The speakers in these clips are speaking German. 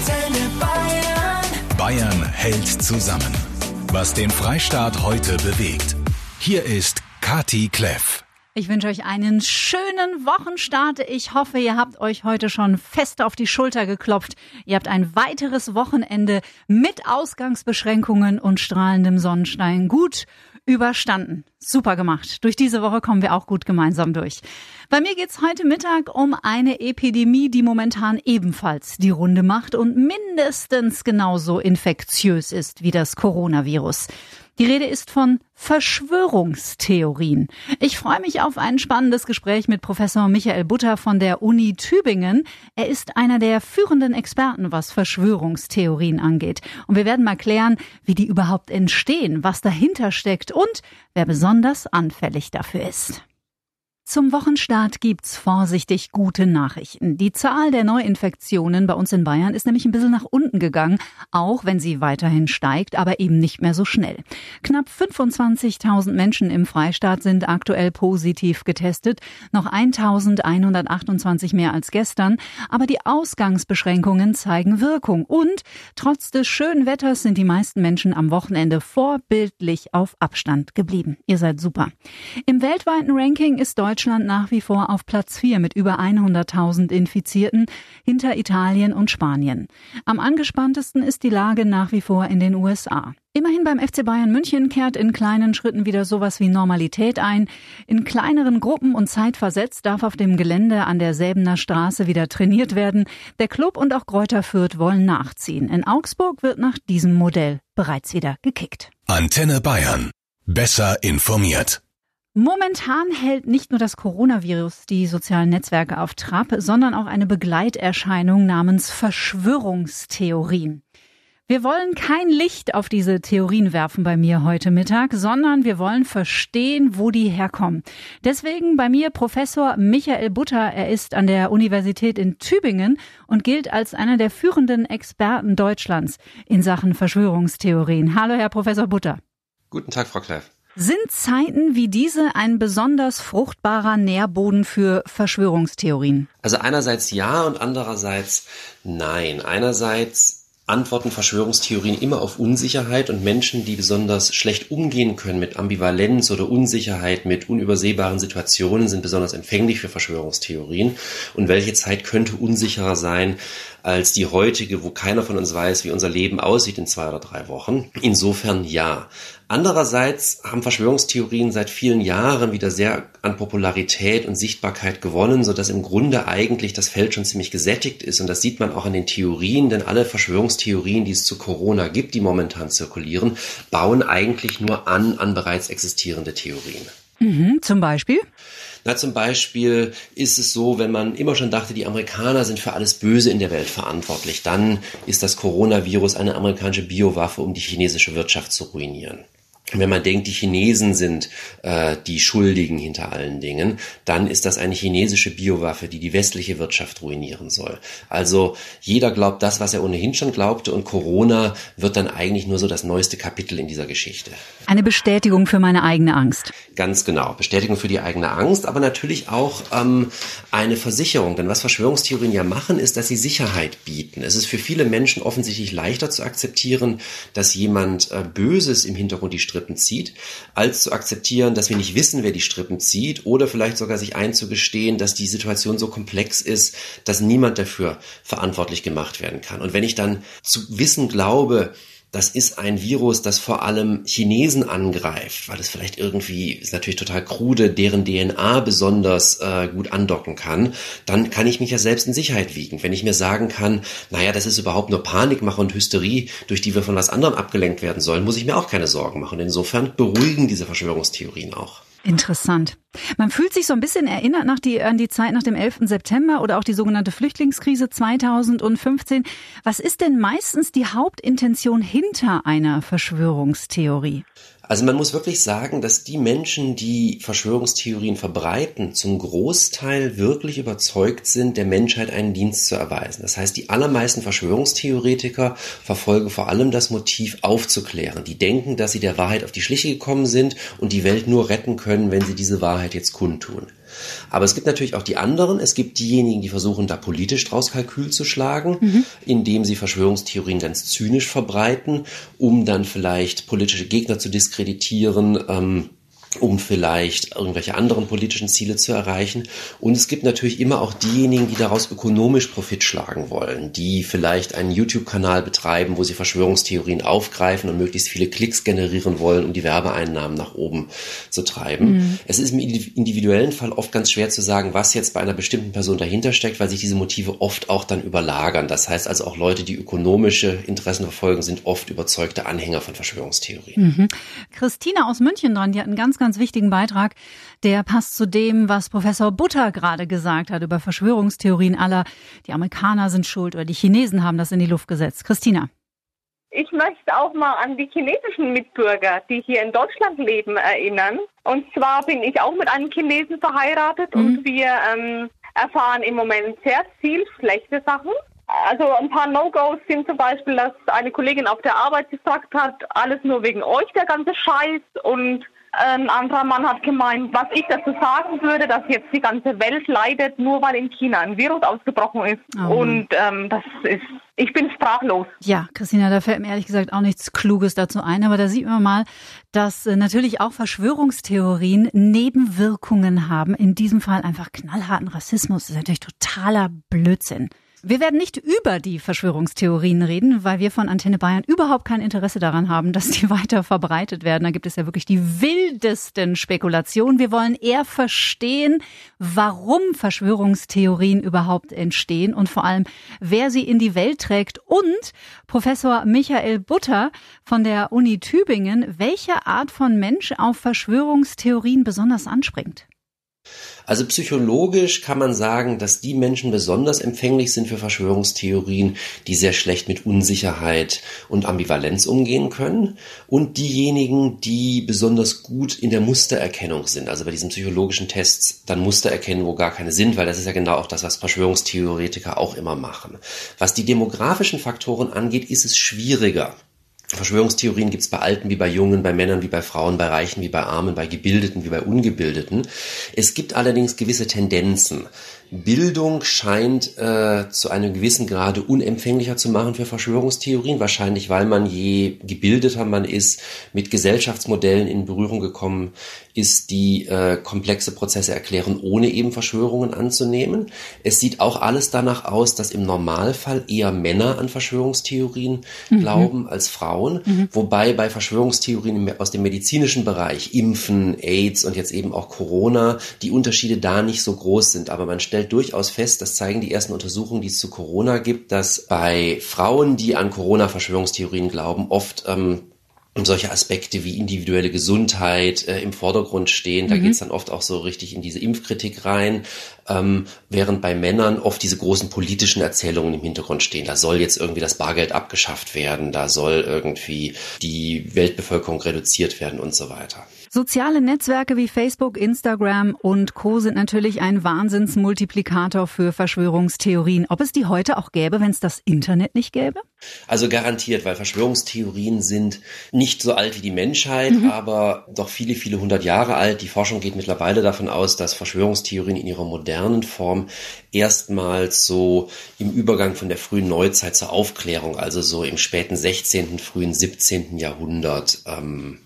Antenne Bayern. Bayern hält zusammen. Was den Freistaat heute bewegt. Hier ist Kati Kleff. Ich wünsche euch einen schönen Wochenstart. Ich hoffe, ihr habt euch heute schon fest auf die Schulter geklopft. Ihr habt ein weiteres Wochenende mit Ausgangsbeschränkungen und strahlendem Sonnenstein gut überstanden. Super gemacht. Durch diese Woche kommen wir auch gut gemeinsam durch. Bei mir geht's heute Mittag um eine Epidemie, die momentan ebenfalls die Runde macht und mindestens genauso infektiös ist wie das Coronavirus. Die Rede ist von Verschwörungstheorien. Ich freue mich auf ein spannendes Gespräch mit Professor Michael Butter von der Uni Tübingen. Er ist einer der führenden Experten, was Verschwörungstheorien angeht. Und wir werden mal klären, wie die überhaupt entstehen, was dahinter steckt und wer besonders anfällig dafür ist. Zum Wochenstart gibt's vorsichtig gute Nachrichten. Die Zahl der Neuinfektionen bei uns in Bayern ist nämlich ein bisschen nach unten gegangen, auch wenn sie weiterhin steigt, aber eben nicht mehr so schnell. Knapp 25.000 Menschen im Freistaat sind aktuell positiv getestet, noch 1.128 mehr als gestern, aber die Ausgangsbeschränkungen zeigen Wirkung und trotz des schönen Wetters sind die meisten Menschen am Wochenende vorbildlich auf Abstand geblieben. Ihr seid super. Im weltweiten Ranking ist Deutschland Deutschland nach wie vor auf Platz 4 mit über 100.000 Infizierten hinter Italien und Spanien. Am angespanntesten ist die Lage nach wie vor in den USA. Immerhin beim FC Bayern München kehrt in kleinen Schritten wieder sowas wie Normalität ein. In kleineren Gruppen und zeitversetzt darf auf dem Gelände an der Säbener Straße wieder trainiert werden. Der Club und auch Kräuter Fürth wollen nachziehen. In Augsburg wird nach diesem Modell bereits wieder gekickt. Antenne Bayern. Besser informiert. Momentan hält nicht nur das Coronavirus die sozialen Netzwerke auf Trab, sondern auch eine Begleiterscheinung namens Verschwörungstheorien. Wir wollen kein Licht auf diese Theorien werfen bei mir heute Mittag, sondern wir wollen verstehen, wo die herkommen. Deswegen bei mir Professor Michael Butter. Er ist an der Universität in Tübingen und gilt als einer der führenden Experten Deutschlands in Sachen Verschwörungstheorien. Hallo, Herr Professor Butter. Guten Tag, Frau Kleff. Sind Zeiten wie diese ein besonders fruchtbarer Nährboden für Verschwörungstheorien? Also einerseits ja und andererseits nein. Einerseits antworten Verschwörungstheorien immer auf Unsicherheit und Menschen, die besonders schlecht umgehen können mit Ambivalenz oder Unsicherheit, mit unübersehbaren Situationen, sind besonders empfänglich für Verschwörungstheorien. Und welche Zeit könnte unsicherer sein als die heutige, wo keiner von uns weiß, wie unser Leben aussieht in zwei oder drei Wochen? Insofern ja. Andererseits haben Verschwörungstheorien seit vielen Jahren wieder sehr an Popularität und Sichtbarkeit gewonnen, so im Grunde eigentlich das Feld schon ziemlich gesättigt ist. Und das sieht man auch an den Theorien, denn alle Verschwörungstheorien, die es zu Corona gibt, die momentan zirkulieren, bauen eigentlich nur an an bereits existierende Theorien. Mhm, zum Beispiel? Na, zum Beispiel ist es so, wenn man immer schon dachte, die Amerikaner sind für alles Böse in der Welt verantwortlich, dann ist das Coronavirus eine amerikanische Biowaffe, um die chinesische Wirtschaft zu ruinieren wenn man denkt, die Chinesen sind äh, die Schuldigen hinter allen Dingen, dann ist das eine chinesische Biowaffe, die die westliche Wirtschaft ruinieren soll. Also jeder glaubt das, was er ohnehin schon glaubte und Corona wird dann eigentlich nur so das neueste Kapitel in dieser Geschichte. Eine Bestätigung für meine eigene Angst. Ganz genau, Bestätigung für die eigene Angst, aber natürlich auch ähm, eine Versicherung. Denn was Verschwörungstheorien ja machen, ist, dass sie Sicherheit bieten. Es ist für viele Menschen offensichtlich leichter zu akzeptieren, dass jemand äh, Böses im Hintergrund die Strippe Strippen zieht, als zu akzeptieren, dass wir nicht wissen, wer die Strippen zieht oder vielleicht sogar sich einzugestehen, dass die Situation so komplex ist, dass niemand dafür verantwortlich gemacht werden kann. Und wenn ich dann zu wissen glaube, das ist ein Virus, das vor allem Chinesen angreift, weil es vielleicht irgendwie, ist natürlich total krude, deren DNA besonders äh, gut andocken kann, dann kann ich mich ja selbst in Sicherheit wiegen. Wenn ich mir sagen kann, naja, das ist überhaupt nur Panikmache und Hysterie, durch die wir von was anderem abgelenkt werden sollen, muss ich mir auch keine Sorgen machen. Insofern beruhigen diese Verschwörungstheorien auch. Interessant. Man fühlt sich so ein bisschen erinnert nach die, an die Zeit nach dem 11. September oder auch die sogenannte Flüchtlingskrise 2015. Was ist denn meistens die Hauptintention hinter einer Verschwörungstheorie? Also man muss wirklich sagen, dass die Menschen, die Verschwörungstheorien verbreiten, zum Großteil wirklich überzeugt sind, der Menschheit einen Dienst zu erweisen. Das heißt, die allermeisten Verschwörungstheoretiker verfolgen vor allem das Motiv aufzuklären. Die denken, dass sie der Wahrheit auf die Schliche gekommen sind und die Welt nur retten können, wenn sie diese Wahrheit jetzt kundtun. Aber es gibt natürlich auch die anderen. Es gibt diejenigen, die versuchen, da politisch draus Kalkül zu schlagen, mhm. indem sie Verschwörungstheorien ganz zynisch verbreiten, um dann vielleicht politische Gegner zu diskreditieren. Ähm, um vielleicht irgendwelche anderen politischen Ziele zu erreichen. Und es gibt natürlich immer auch diejenigen, die daraus ökonomisch Profit schlagen wollen, die vielleicht einen YouTube-Kanal betreiben, wo sie Verschwörungstheorien aufgreifen und möglichst viele Klicks generieren wollen, um die Werbeeinnahmen nach oben zu treiben. Mhm. Es ist im individuellen Fall oft ganz schwer zu sagen, was jetzt bei einer bestimmten Person dahinter steckt, weil sich diese Motive oft auch dann überlagern. Das heißt also auch Leute, die ökonomische Interessen verfolgen, sind oft überzeugte Anhänger von Verschwörungstheorien. Mhm. Christina aus München dran, die hat einen ganz ganz wichtigen Beitrag. Der passt zu dem, was Professor Butter gerade gesagt hat über Verschwörungstheorien aller. Die Amerikaner sind schuld oder die Chinesen haben das in die Luft gesetzt. Christina. Ich möchte auch mal an die chinesischen Mitbürger, die hier in Deutschland leben, erinnern. Und zwar bin ich auch mit einem Chinesen verheiratet mhm. und wir ähm, erfahren im Moment sehr viel schlechte Sachen. Also ein paar No-Gos sind zum Beispiel, dass eine Kollegin auf der Arbeit gesagt hat, alles nur wegen euch, der ganze Scheiß. Und ein anderer Mann hat gemeint, was ich dazu sagen würde, dass jetzt die ganze Welt leidet, nur weil in China ein Virus ausgebrochen ist. Oh. Und ähm, das ist, ich bin sprachlos. Ja, Christina, da fällt mir ehrlich gesagt auch nichts Kluges dazu ein, aber da sieht man mal, dass äh, natürlich auch Verschwörungstheorien Nebenwirkungen haben. In diesem Fall einfach knallharten Rassismus. Das ist natürlich totaler Blödsinn. Wir werden nicht über die Verschwörungstheorien reden, weil wir von Antenne Bayern überhaupt kein Interesse daran haben, dass die weiter verbreitet werden. Da gibt es ja wirklich die wildesten Spekulationen. Wir wollen eher verstehen, warum Verschwörungstheorien überhaupt entstehen und vor allem, wer sie in die Welt trägt. Und Professor Michael Butter von der Uni Tübingen, welche Art von Mensch auf Verschwörungstheorien besonders anspringt. Also psychologisch kann man sagen, dass die Menschen besonders empfänglich sind für Verschwörungstheorien, die sehr schlecht mit Unsicherheit und Ambivalenz umgehen können und diejenigen, die besonders gut in der Mustererkennung sind. Also bei diesen psychologischen Tests dann Muster erkennen, wo gar keine sind, weil das ist ja genau auch das, was Verschwörungstheoretiker auch immer machen. Was die demografischen Faktoren angeht, ist es schwieriger. Verschwörungstheorien gibt es bei Alten wie bei Jungen, bei Männern wie bei Frauen, bei Reichen wie bei Armen, bei Gebildeten wie bei Ungebildeten. Es gibt allerdings gewisse Tendenzen. Bildung scheint äh, zu einem gewissen Grade unempfänglicher zu machen für Verschwörungstheorien, wahrscheinlich weil man je gebildeter man ist, mit Gesellschaftsmodellen in Berührung gekommen ist, die äh, komplexe Prozesse erklären, ohne eben Verschwörungen anzunehmen. Es sieht auch alles danach aus, dass im Normalfall eher Männer an Verschwörungstheorien mhm. glauben als Frauen, mhm. wobei bei Verschwörungstheorien aus dem medizinischen Bereich, Impfen, AIDS und jetzt eben auch Corona, die Unterschiede da nicht so groß sind, aber man stellt stellt durchaus fest, das zeigen die ersten Untersuchungen, die es zu Corona gibt, dass bei Frauen, die an Corona-Verschwörungstheorien glauben, oft ähm, solche Aspekte wie individuelle Gesundheit äh, im Vordergrund stehen. Da mhm. geht's dann oft auch so richtig in diese Impfkritik rein, ähm, während bei Männern oft diese großen politischen Erzählungen im Hintergrund stehen. Da soll jetzt irgendwie das Bargeld abgeschafft werden, da soll irgendwie die Weltbevölkerung reduziert werden und so weiter. Soziale Netzwerke wie Facebook, Instagram und Co. sind natürlich ein Wahnsinnsmultiplikator für Verschwörungstheorien. Ob es die heute auch gäbe, wenn es das Internet nicht gäbe? Also garantiert, weil Verschwörungstheorien sind nicht so alt wie die Menschheit, mhm. aber doch viele, viele hundert Jahre alt. Die Forschung geht mittlerweile davon aus, dass Verschwörungstheorien in ihrer modernen Form erstmals so im Übergang von der frühen Neuzeit zur Aufklärung, also so im späten 16., frühen 17. Jahrhundert ähm,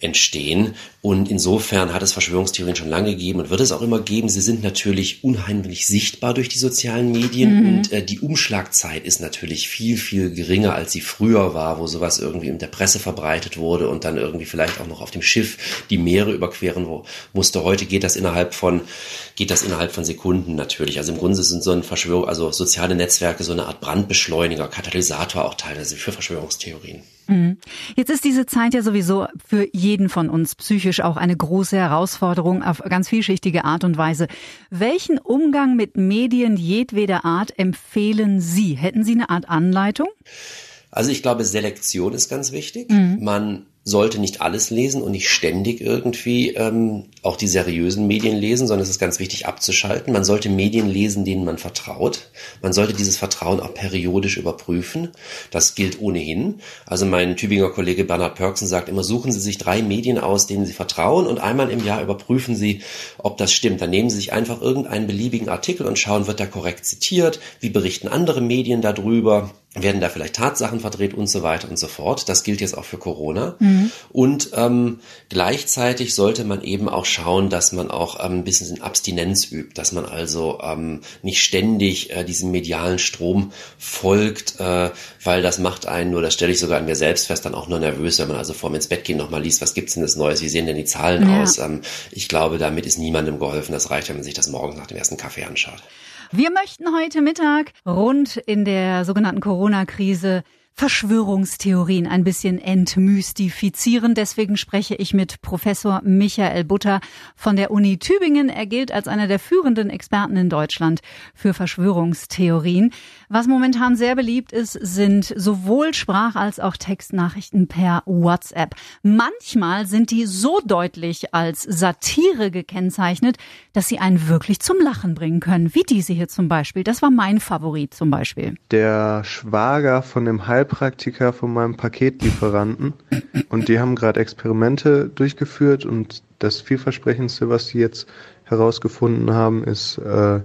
entstehen. Und insofern hat es Verschwörungstheorien schon lange gegeben und wird es auch immer geben. Sie sind natürlich unheimlich sichtbar durch die sozialen Medien mhm. und äh, die Umschlagzeit ist natürlich viel, viel geringer, als sie früher war, wo sowas irgendwie in der Presse verbreitet wurde und dann irgendwie vielleicht auch noch auf dem Schiff die Meere überqueren musste. Heute geht das innerhalb von, geht das innerhalb von Sekunden natürlich. Also im Grunde sind so ein Verschwörung, also soziale Netzwerke so eine Art Brandbeschleuniger, Katalysator auch teilweise für Verschwörungstheorien. Mhm. Jetzt ist diese Zeit ja sowieso für jeden von uns psychisch auch eine große Herausforderung auf ganz vielschichtige Art und Weise. Welchen Umgang mit Medien jedweder Art empfehlen Sie? Hätten Sie eine Art Anleitung? Also ich glaube, Selektion ist ganz wichtig. Mhm. Man sollte nicht alles lesen und nicht ständig irgendwie ähm, auch die seriösen Medien lesen, sondern es ist ganz wichtig abzuschalten. Man sollte Medien lesen, denen man vertraut. Man sollte dieses Vertrauen auch periodisch überprüfen. Das gilt ohnehin. Also mein Tübinger Kollege Bernhard Pörksen sagt immer, suchen Sie sich drei Medien aus, denen Sie vertrauen und einmal im Jahr überprüfen Sie, ob das stimmt. Dann nehmen Sie sich einfach irgendeinen beliebigen Artikel und schauen, wird der korrekt zitiert, wie berichten andere Medien darüber werden da vielleicht Tatsachen verdreht und so weiter und so fort. Das gilt jetzt auch für Corona. Mhm. Und ähm, gleichzeitig sollte man eben auch schauen, dass man auch ähm, ein bisschen Abstinenz übt, dass man also ähm, nicht ständig äh, diesem medialen Strom folgt, äh, weil das macht einen nur, das stelle ich sogar an mir selbst fest, dann auch nur nervös, wenn man also vor dem ins Bett gehen nochmal liest, was gibt's denn das Neues, wie sehen denn die Zahlen ja. aus? Ähm, ich glaube, damit ist niemandem geholfen. Das reicht, wenn man sich das morgens nach dem ersten Kaffee anschaut. Wir möchten heute Mittag rund in der sogenannten Corona-Krise Verschwörungstheorien ein bisschen entmystifizieren. Deswegen spreche ich mit Professor Michael Butter von der Uni Tübingen. Er gilt als einer der führenden Experten in Deutschland für Verschwörungstheorien. Was momentan sehr beliebt ist, sind sowohl Sprach- als auch Textnachrichten per WhatsApp. Manchmal sind die so deutlich als Satire gekennzeichnet, dass sie einen wirklich zum Lachen bringen können, wie diese hier zum Beispiel. Das war mein Favorit zum Beispiel. Der Schwager von dem Halb Heilpraktiker von meinem Paketlieferanten und die haben gerade Experimente durchgeführt und das vielversprechendste, was sie jetzt herausgefunden haben, ist, äh,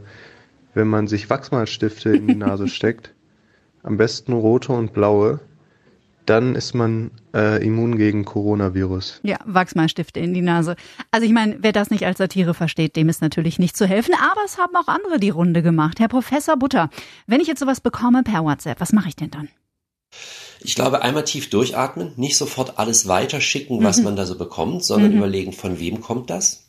wenn man sich Wachsmalstifte in die Nase steckt, am besten rote und blaue, dann ist man äh, immun gegen Coronavirus. Ja, Wachsmalstifte in die Nase. Also ich meine, wer das nicht als Satire versteht, dem ist natürlich nicht zu helfen. Aber es haben auch andere die Runde gemacht. Herr Professor Butter, wenn ich jetzt sowas bekomme per WhatsApp, was mache ich denn dann? Ich glaube, einmal tief durchatmen, nicht sofort alles weiterschicken, was mhm. man da so bekommt, sondern mhm. überlegen, von wem kommt das?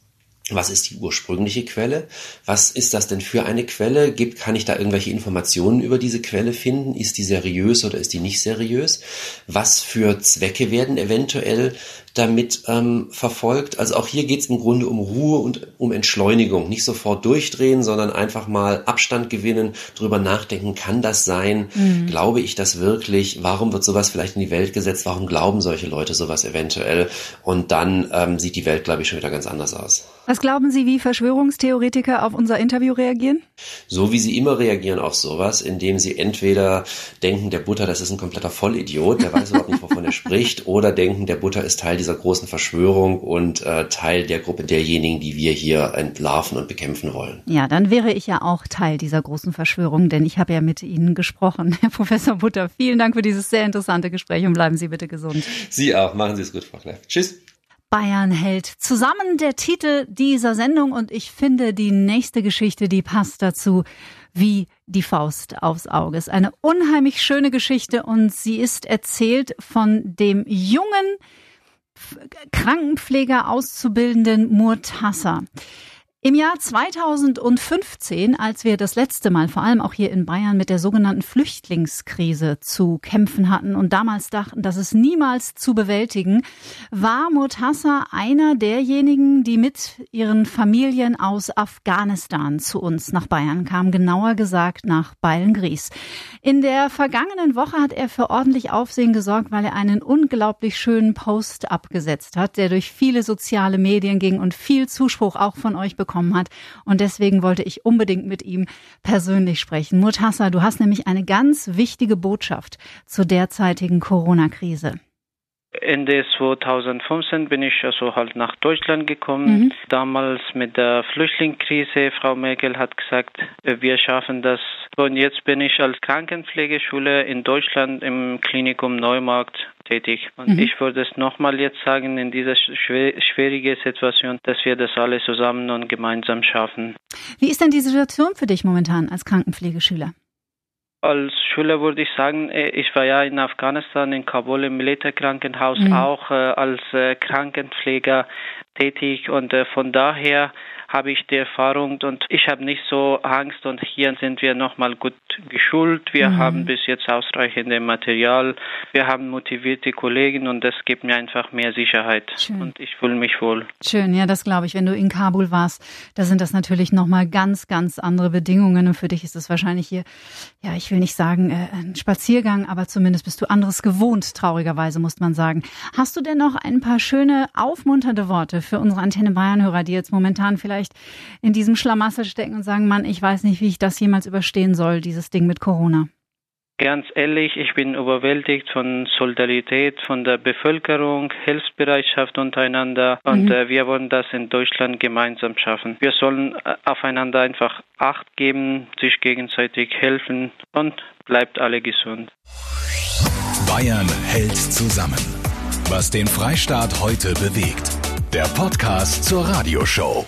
Was ist die ursprüngliche Quelle? Was ist das denn für eine Quelle? Gibt, kann ich da irgendwelche Informationen über diese Quelle finden? Ist die seriös oder ist die nicht seriös? Was für Zwecke werden eventuell damit ähm, verfolgt. Also auch hier geht es im Grunde um Ruhe und um Entschleunigung. Nicht sofort durchdrehen, sondern einfach mal Abstand gewinnen, drüber nachdenken, kann das sein? Mhm. Glaube ich das wirklich? Warum wird sowas vielleicht in die Welt gesetzt? Warum glauben solche Leute sowas eventuell? Und dann ähm, sieht die Welt, glaube ich, schon wieder ganz anders aus. Was glauben Sie, wie Verschwörungstheoretiker auf unser Interview reagieren? So wie sie immer reagieren auf sowas, indem sie entweder denken, der Butter, das ist ein kompletter Vollidiot, der weiß überhaupt nicht, wovon er spricht, oder denken, der Butter ist Teil dieser großen Verschwörung und äh, Teil der Gruppe derjenigen, die wir hier entlarven und bekämpfen wollen. Ja, dann wäre ich ja auch Teil dieser großen Verschwörung, denn ich habe ja mit Ihnen gesprochen. Herr Professor Butter, vielen Dank für dieses sehr interessante Gespräch und bleiben Sie bitte gesund. Sie auch. Machen Sie es gut, Frau Kleff. Tschüss. Bayern hält zusammen der Titel dieser Sendung und ich finde die nächste Geschichte, die passt dazu wie die Faust aufs Auge. Es ist eine unheimlich schöne Geschichte und sie ist erzählt von dem jungen Krankenpfleger auszubildenden Murtassa. Im Jahr 2015, als wir das letzte Mal vor allem auch hier in Bayern mit der sogenannten Flüchtlingskrise zu kämpfen hatten und damals dachten, dass es niemals zu bewältigen, war Murtassa einer derjenigen, die mit ihren Familien aus Afghanistan zu uns nach Bayern kamen, genauer gesagt nach Beilngries. In der vergangenen Woche hat er für ordentlich Aufsehen gesorgt, weil er einen unglaublich schönen Post abgesetzt hat, der durch viele soziale Medien ging und viel Zuspruch auch von euch bekommen bekommen hat. Und deswegen wollte ich unbedingt mit ihm persönlich sprechen. Murtassa, du hast nämlich eine ganz wichtige Botschaft zur derzeitigen Corona-Krise. Ende 2015 bin ich also halt nach Deutschland gekommen. Mhm. Damals mit der Flüchtlingskrise. Frau Merkel hat gesagt, wir schaffen das. Und jetzt bin ich als Krankenpflegeschule in Deutschland im Klinikum Neumarkt tätig. Und mhm. ich würde es nochmal jetzt sagen, in dieser schwierigen Situation, dass wir das alle zusammen und gemeinsam schaffen. Wie ist denn die Situation für dich momentan als Krankenpflegeschüler? Als Schüler würde ich sagen, äh, ich war ja in Afghanistan, in Kabul im Militärkrankenhaus mhm. auch äh, als äh, Krankenpfleger tätig und äh, von daher habe ich die Erfahrung und ich habe nicht so Angst und hier sind wir nochmal gut geschult. Wir mhm. haben bis jetzt ausreichende Material. Wir haben motivierte Kollegen und das gibt mir einfach mehr Sicherheit Schön. und ich fühle mich wohl. Schön, ja, das glaube ich. Wenn du in Kabul warst, da sind das natürlich nochmal ganz, ganz andere Bedingungen und für dich ist es wahrscheinlich hier, ja, ich will nicht sagen äh, ein Spaziergang, aber zumindest bist du anderes gewohnt, traurigerweise muss man sagen. Hast du denn noch ein paar schöne, aufmunternde Worte für unsere Antenne Bayern-Hörer, die jetzt momentan vielleicht in diesem Schlamassel stecken und sagen, Mann, ich weiß nicht, wie ich das jemals überstehen soll, dieses Ding mit Corona? Ganz ehrlich, ich bin überwältigt von Solidarität von der Bevölkerung, Hilfsbereitschaft untereinander und mhm. äh, wir wollen das in Deutschland gemeinsam schaffen. Wir sollen äh, aufeinander einfach Acht geben, sich gegenseitig helfen und bleibt alle gesund. Bayern hält zusammen. Was den Freistaat heute bewegt. Der Podcast zur Radioshow.